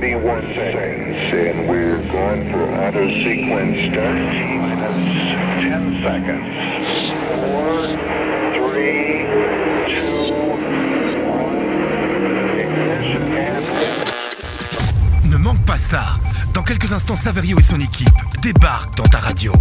31 seconds, and we're going for auto sequence start. Minus 10 seconds. 4, 3, 2, 1. Ignition and... Ne manque pas ça. Dans quelques instants, Saverio et son équipe débarquent dans ta radio.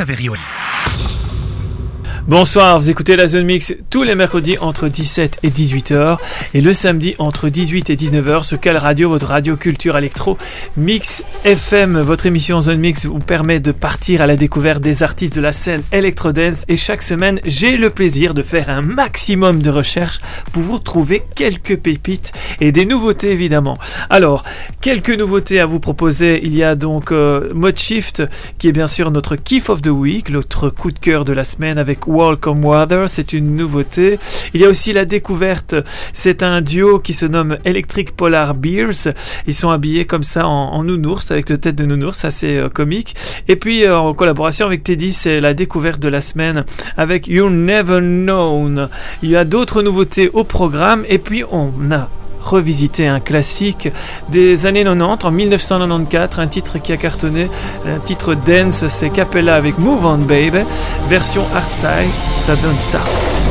Saverioli. Bonsoir, vous écoutez la Zone Mix tous les mercredis entre 17 et 18h et le samedi entre 18 et 19h sur Cal Radio, votre radio culture électro Mix FM. Votre émission Zone Mix vous permet de partir à la découverte des artistes de la scène Electro Dance et chaque semaine j'ai le plaisir de faire un maximum de recherches pour vous trouver quelques pépites et des nouveautés évidemment. Alors, quelques nouveautés à vous proposer. Il y a donc euh, Mode Shift qui est bien sûr notre Kiff of the Week, notre coup de cœur de la semaine avec Welcome Water, c'est une nouveauté. Il y a aussi la découverte, c'est un duo qui se nomme Electric Polar Beers. Ils sont habillés comme ça en, nounours, avec de tête de nounours, assez euh, comique. Et puis euh, en collaboration avec Teddy, c'est la découverte de la semaine avec You Never Known. Il y a d'autres nouveautés au programme et puis on a revisiter un classique des années 90, en 1994, un titre qui a cartonné, un titre dance, c'est Capella avec Move On Baby, version hard size, ça donne ça.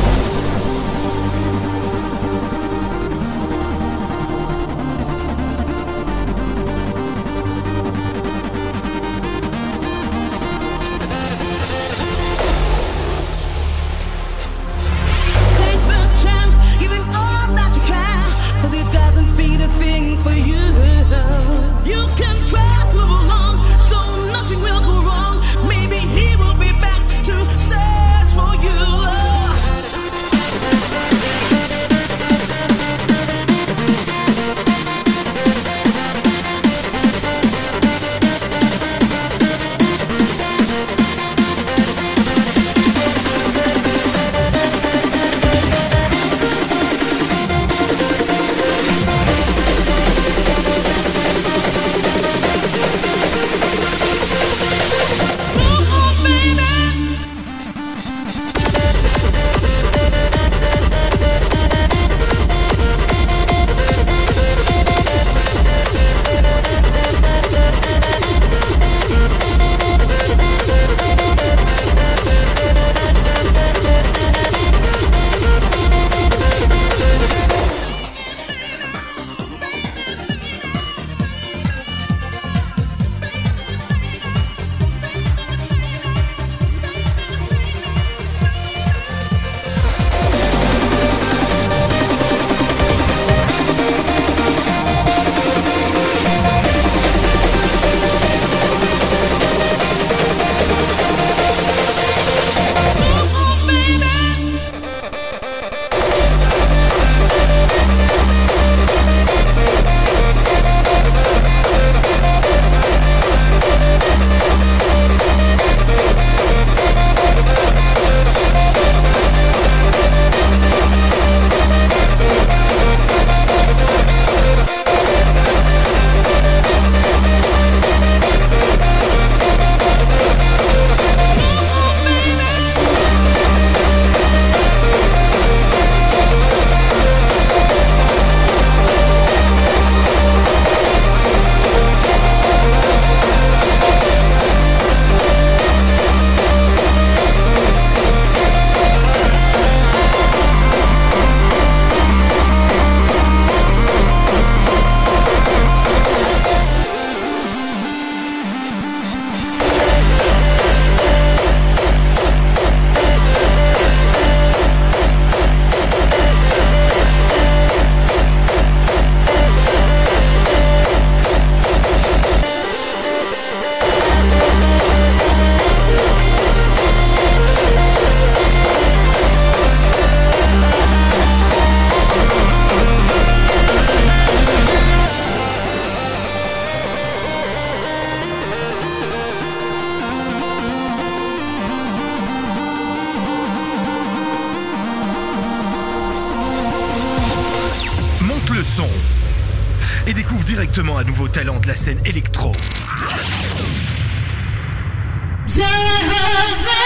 Jehovah.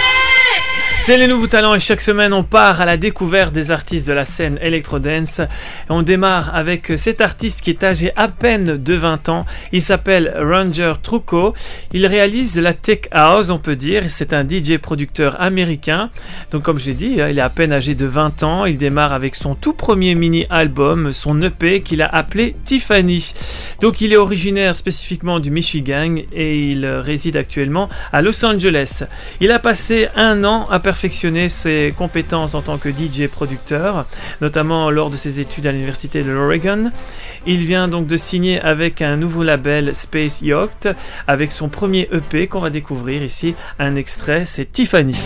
C'est les nouveaux talents et chaque semaine on part à la découverte des artistes de la scène electro-dance. On démarre avec cet artiste qui est âgé à peine de 20 ans. Il s'appelle Ranger Trucco. Il réalise de la tech house, on peut dire. C'est un DJ producteur américain. Donc comme j'ai dit, il est à peine âgé de 20 ans. Il démarre avec son tout premier mini-album, son EP qu'il a appelé Tiffany. Donc il est originaire spécifiquement du Michigan et il réside actuellement à Los Angeles. Il a passé un an à perfectionné ses compétences en tant que DJ producteur, notamment lors de ses études à l'université de l'Oregon. Il vient donc de signer avec un nouveau label Space Yacht avec son premier EP qu'on va découvrir ici. Un extrait, c'est Tiffany.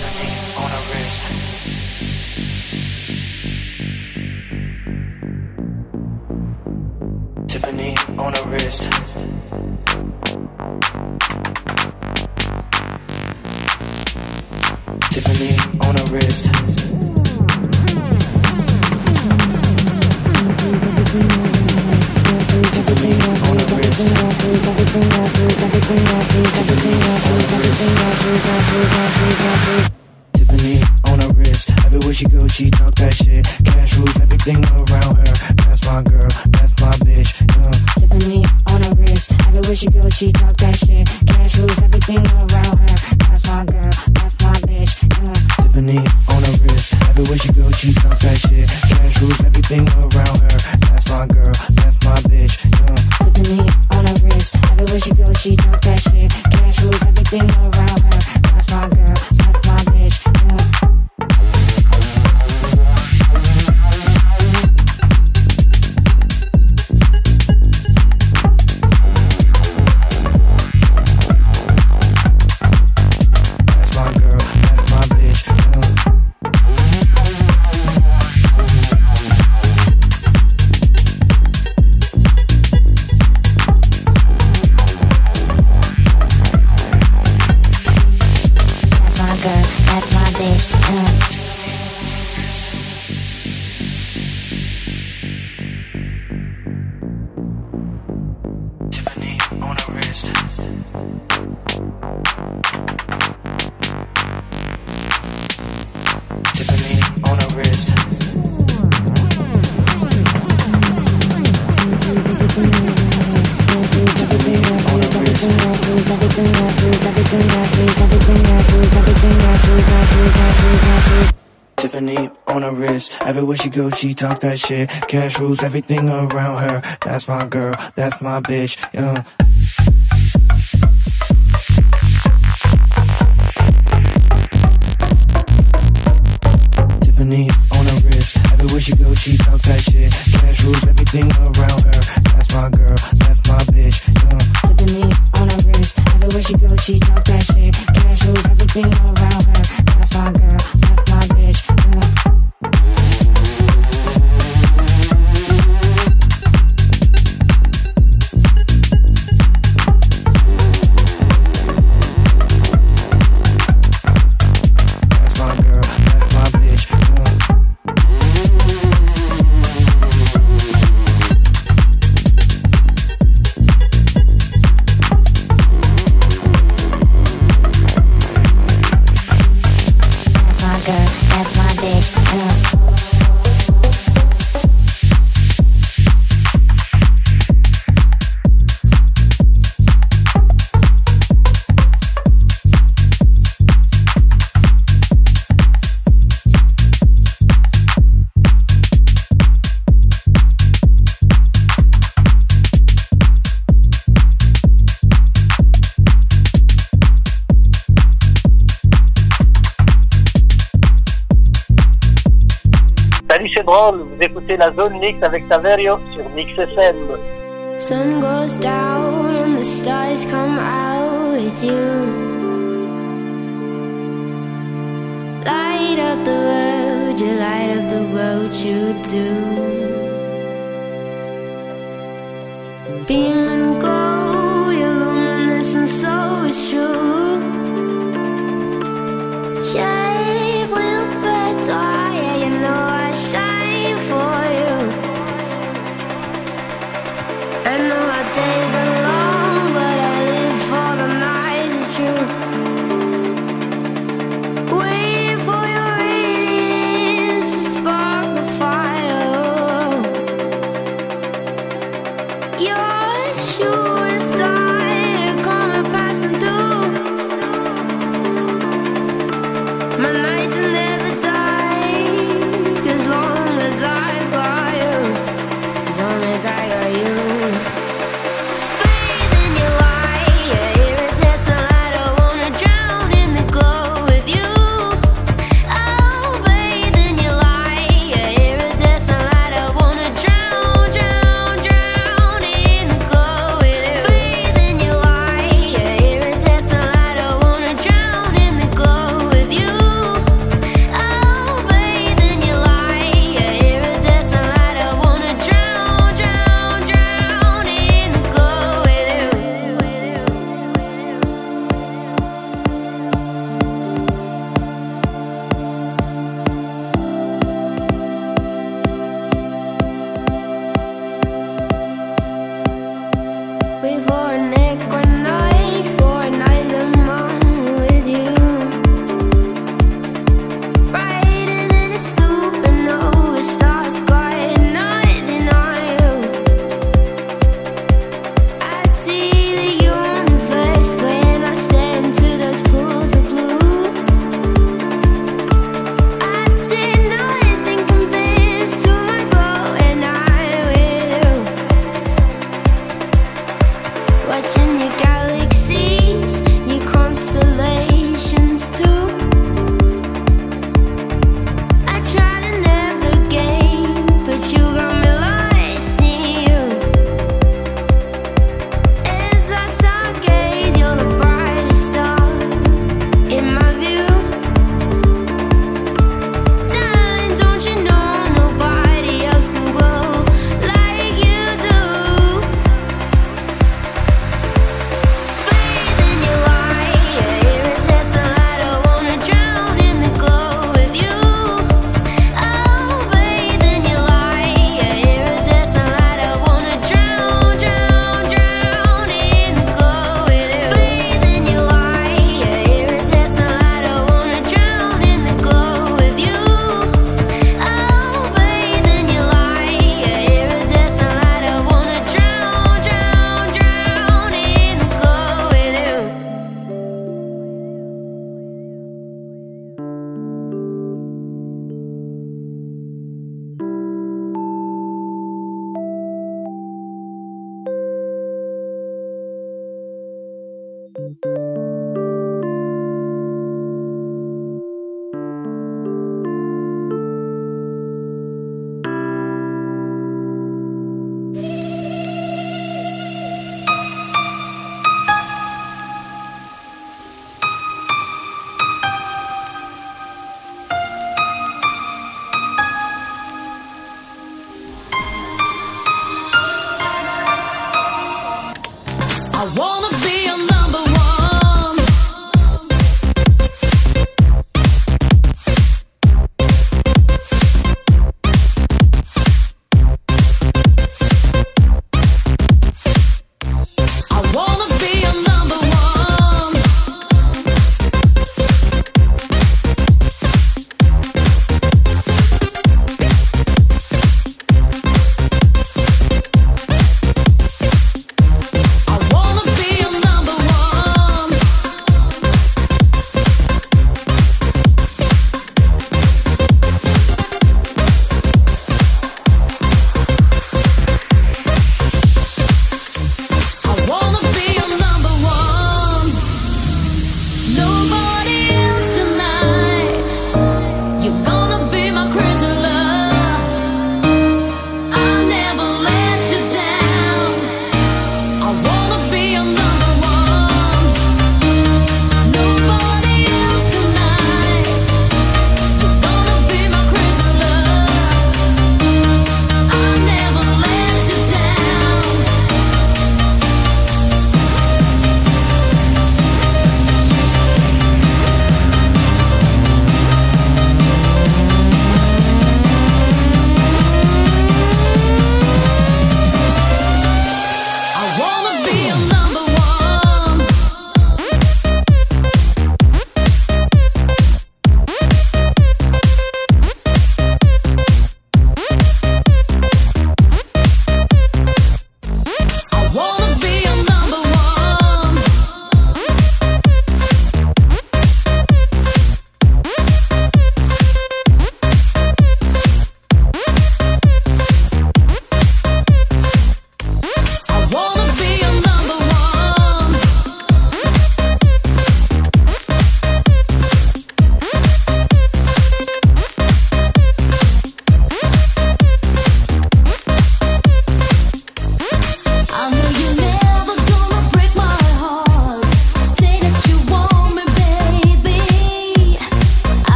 She goes, she talk that shit. Cash rules everything around her. That's my girl, Tiffany on a wrist. Everywhere she goes, she talk that shit. Cash rules everything around her. That's my girl, that's my bitch. Yeah. Tiffany on a wrist. Everywhere she goes, she talk that shit. Cash rules everything around her. Talk that shit. Cash rules everything around her. That's my girl, that's my bitch. Yeah. Vous écoutez la zone mix avec Saverio sur Mix FM. Sun goes down and the stars come out with you. Light up the world, you light up the world, you do. Beam and glow, you're luminous and so is true.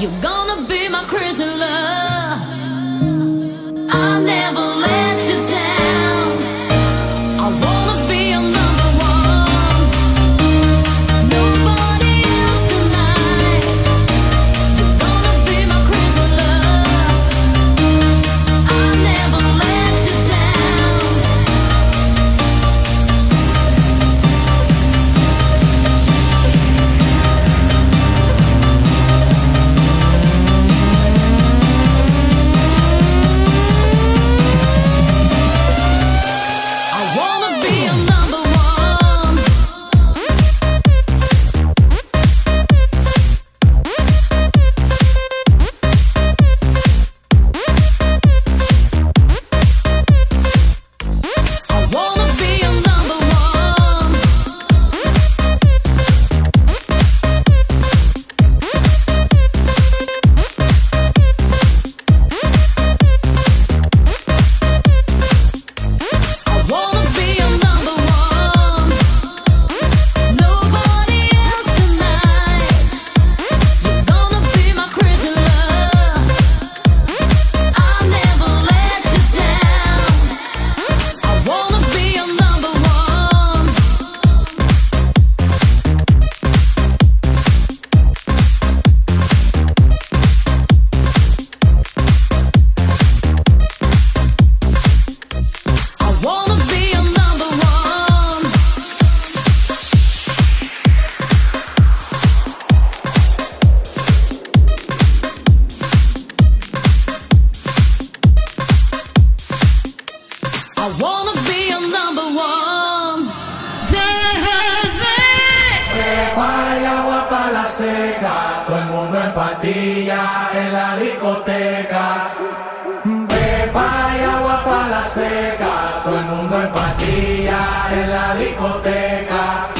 You're gonna be my crazy love. seca, todo el mundo en patilla en la discoteca. Pepa y agua para la seca, todo el mundo en patilla en la discoteca.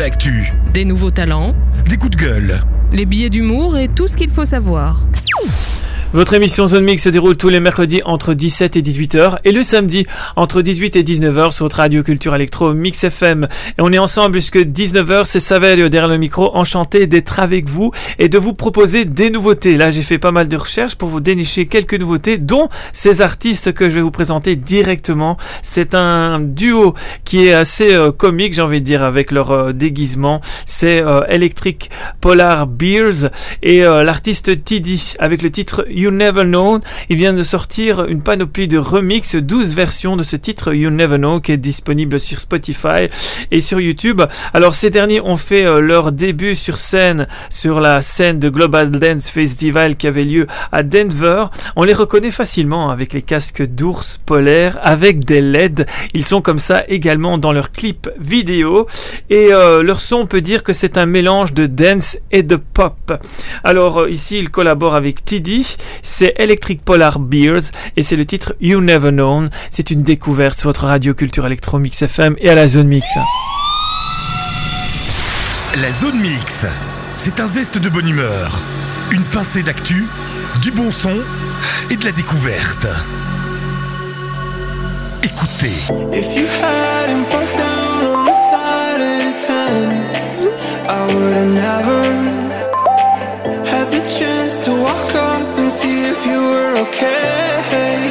L'actu, Des nouveaux talents, des coups de gueule. les billets d'humour et tout ce qu'il faut savoir. Votre émission Zone Mix se déroule tous les mercredis entre 17 et 18h et le samedi entre 18 et 19h sur votre radio culture électro Mix FM. Et on est ensemble jusque 19h, c'est Saverio derrière le micro, enchanté d'être avec vous et de vous proposer des nouveautés. Là, j'ai fait pas mal de recherches pour vous dénicher quelques nouveautés, dont ces artistes que je vais vous présenter directement. C'est un duo qui est assez euh, comique, j'ai envie de dire, avec leur euh, déguisement. C'est euh, Electric Polar Beers et l'artiste Tidy avec le titre You Never Know. Il vient de sortir une panoplie de remix, 12 versions de ce titre You Never Know qui est disponible sur Spotify et sur YouTube. Alors ces derniers ont fait euh, leur début sur scène sur la scène de Global Dance Festival qui avait lieu à Denver. On les reconnaît facilement avec les casques d'ours polaires avec des LED. Ils sont comme ça également dans leurs clips vidéo et euh, leur son on peut dire que c'est un mélange de dance et de pop. Alors euh, ici ils collaborent avec Tidy, c'est Electric Polar Beers et c'est le titre You Never Known. C'est une découverte sur votre radio culture électro Mix FM et à la zone mix. La zone mix, c'est un zeste de bonne humeur, une pincée d'actu, du bon son et de la découverte. Écoutez. If you hadn't broke down on the side of the ten, I would have never had the chance to walk up and see if you were okay.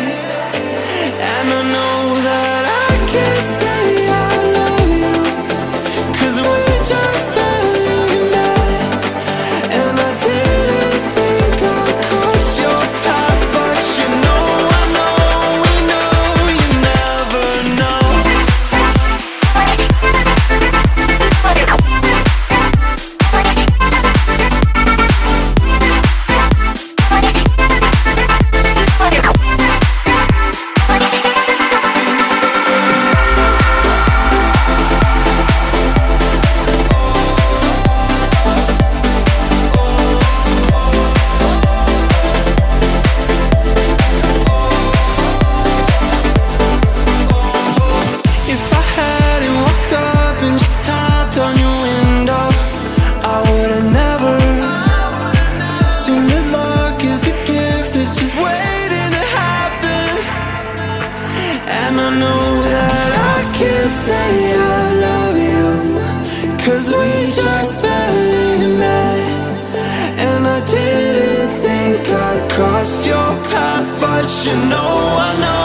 Say I love you, cause we just barely met. And I didn't think I'd cross your path, but you know, I know,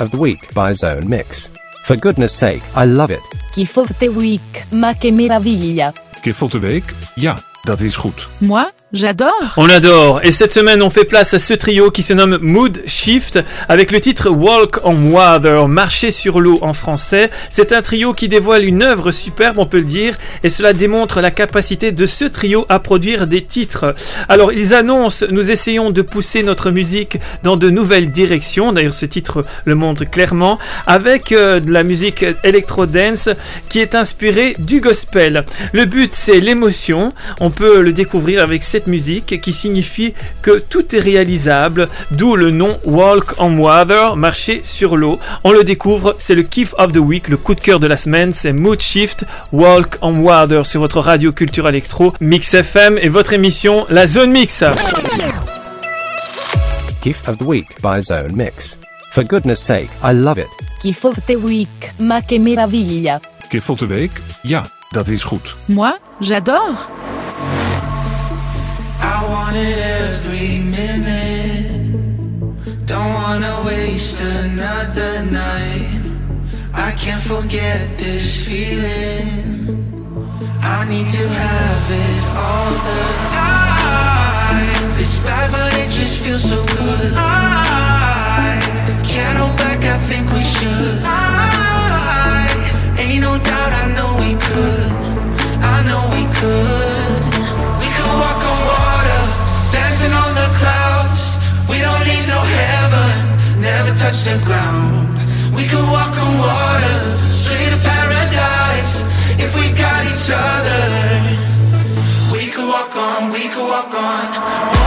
of the Week by Zone Mix. For goodness sake, I love it. Gift of the Week, ma che meraviglia. Gift of the Week? Ja, dat is goed. Moi, j'adore. On adore. Et cette semaine, on fait place à ce trio qui se nomme Mood Shift avec le titre Walk on Water, marcher sur l'eau en français. C'est un trio qui dévoile une œuvre superbe, on peut le dire, et cela démontre la capacité de ce trio à produire des titres. Alors, ils annoncent, nous essayons de pousser notre musique dans de nouvelles directions. D'ailleurs, ce titre le montre clairement avec euh, de la musique électro-dance qui est inspirée du gospel. Le but, c'est l'émotion. On peut le découvrir avec cette musique qui signifie que tout est réalisable, d'où le nom Walk on Water, marcher sur l'eau. On le découvre, c'est le kiff of the week, le coup de cœur de la semaine, c'est Mood Shift, Walk on Water sur votre radio culture électro, Mix FM et votre émission La Zone Mix. Gift of the Week by Zone Mix. For goodness sake, I love it. Gift of the Week, ma che meraviglia. Gift of the Week? Ja, dat is goed. Moi, j'adore. Want it every minute. Don't wanna waste another night. I can't forget this feeling. I need to have it all the time. It's bad, but it just feels so good. I can't hold back, I think we should. I ain't no doubt, I know we could. I know we could. Never touch the ground. We could walk on water, straight to paradise. If we got each other, we could walk on, we could walk on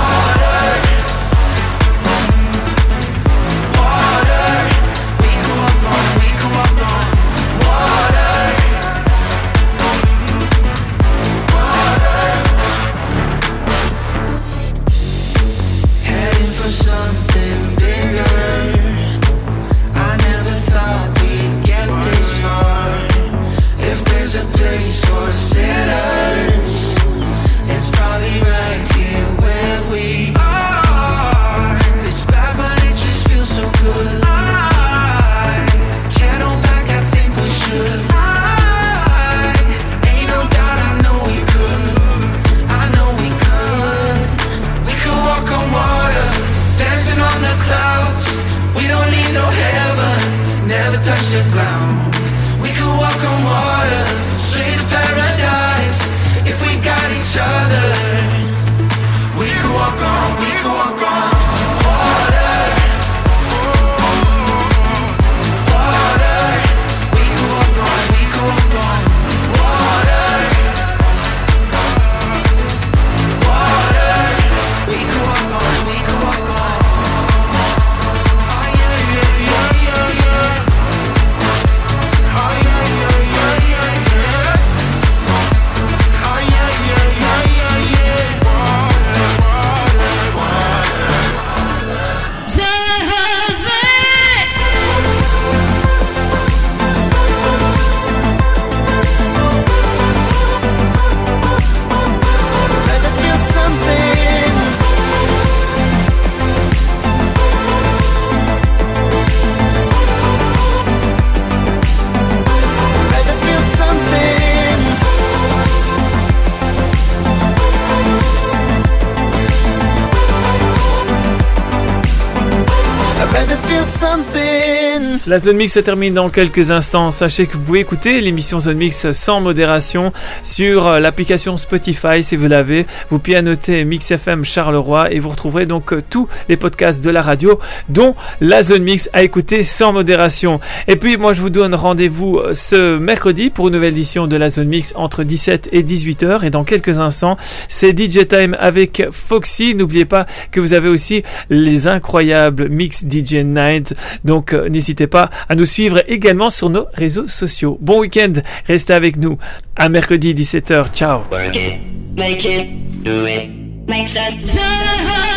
La Zone Mix se termine dans quelques instants. Sachez que vous pouvez écouter l'émission Zone Mix sans modération sur euh, l'application Spotify si vous l'avez. Vous pianotez Mix FM Charleroi et vous retrouverez donc euh, tous les podcasts de la radio, dont la Zone Mix à écouter sans modération. Et puis moi je vous donne rendez-vous euh, ce mercredi pour une nouvelle édition de la Zone Mix entre 17 et 18 heures. Et dans quelques instants, c'est DJ Time avec Foxy. N'oubliez pas que vous avez aussi les incroyables Mix DJ Night. Donc n'hésitez pas à nous suivre également sur nos réseaux sociaux. Bon week-end, restez avec nous. À mercredi 17h. Ciao. Work it, make it, do it. Makes us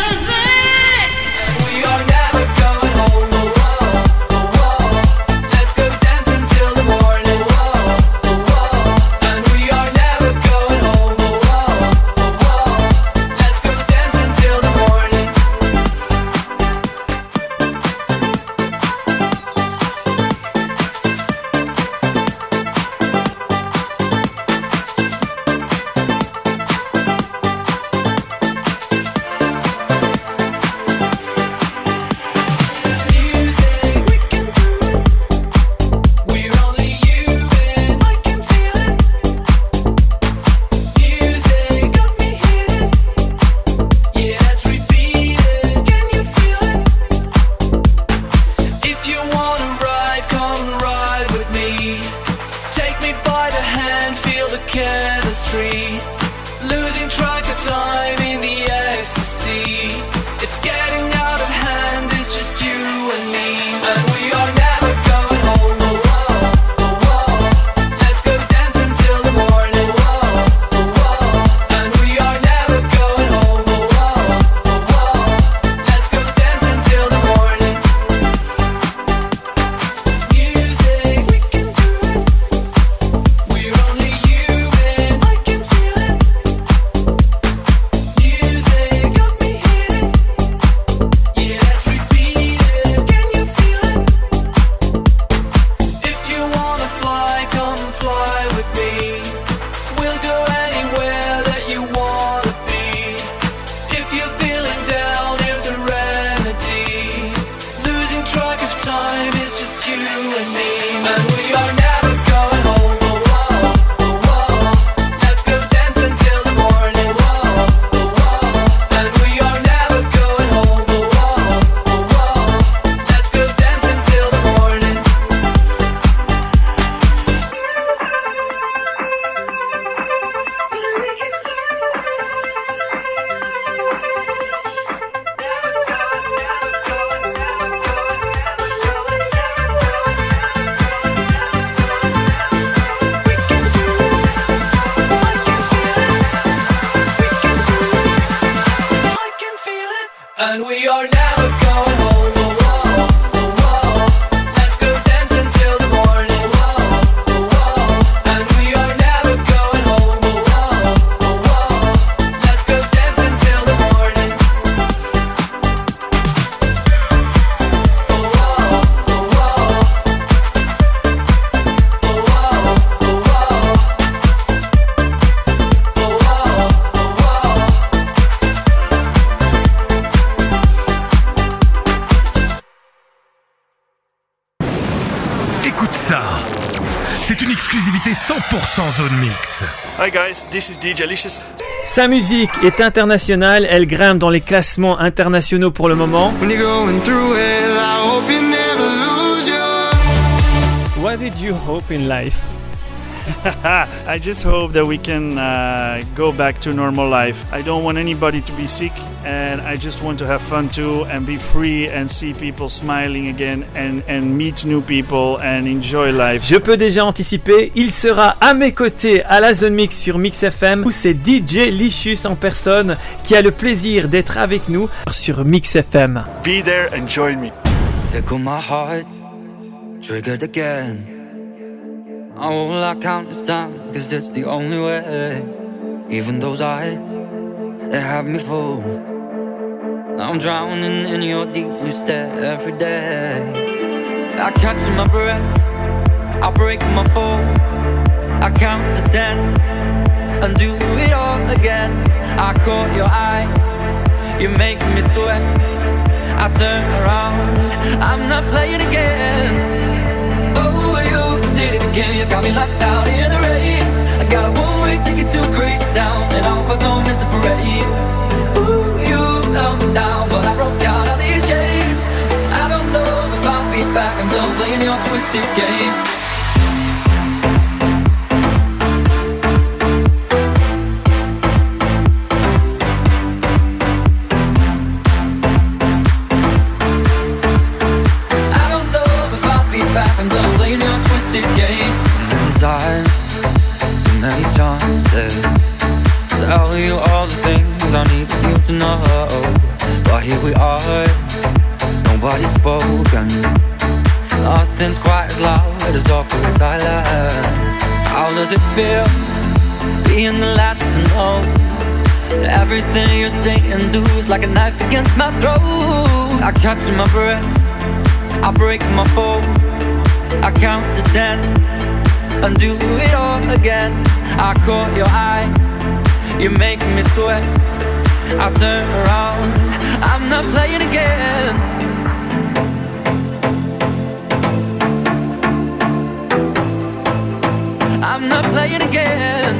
this is DJ Licious. Sa musique est internationale, elle grimpe dans les classements internationaux pour le moment. What did you hope in life? I just hope that we can uh, go back to normal life. I don't want anybody to be sick, and I just want to have fun too and be free and see people smiling again and, and meet new people and enjoy life. Je peux déjà anticiper, il sera à mes côtés à la Zone Mix sur Mix FM où c'est DJ Licious en personne qui a le plaisir d'être avec nous sur Mix FM. Be there and join me. Fickle my heart, triggered again. All I count is time, cause that's the only way. Even those eyes, they have me fooled. I'm drowning in your deep blue stare every day. I catch my breath, I break my fall. I count to ten and do it all again. I caught your eye, you make me sweat. I turn around, I'm not playing again. You got me locked out in the rain. I got a one-way ticket to crazy town, and I hope I don't miss the parade. Ooh, you me but I broke out these chains. I don't know if I'll be back. I'm done playing your twisted game. Many chances. Tell you all the things I need you to know. But here we are, nobody's spoken. Nothing's quite as loud as awkward silence. How does it feel being the last to know? Everything you're saying and do is like a knife against my throat. I catch my breath, I break my fall. I count to ten and do it all again. I caught your eye, you make me sweat. I turn around, I'm not playing again. I'm not playing again.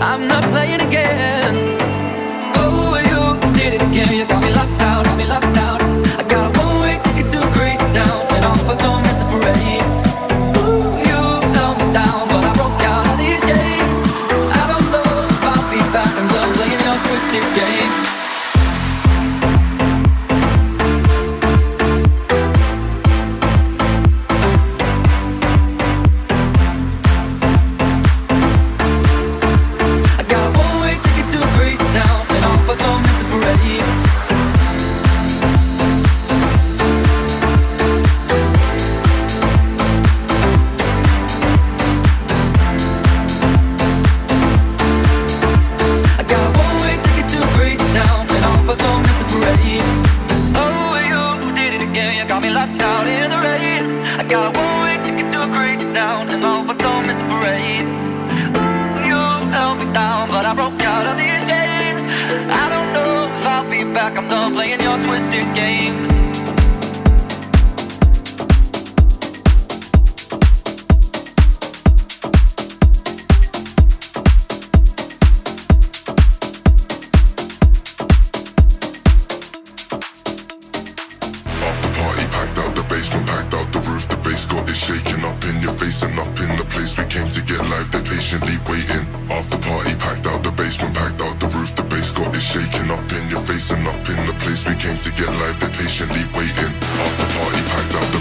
I'm not playing again. Out the roof, the bass got it shaking up in your face and up in the place we came to get live. they're patiently waiting. After party packed out the basement, packed out the roof, the bass got it shaking up in your face and up in the place we came to get live. they're patiently waiting. After party packed out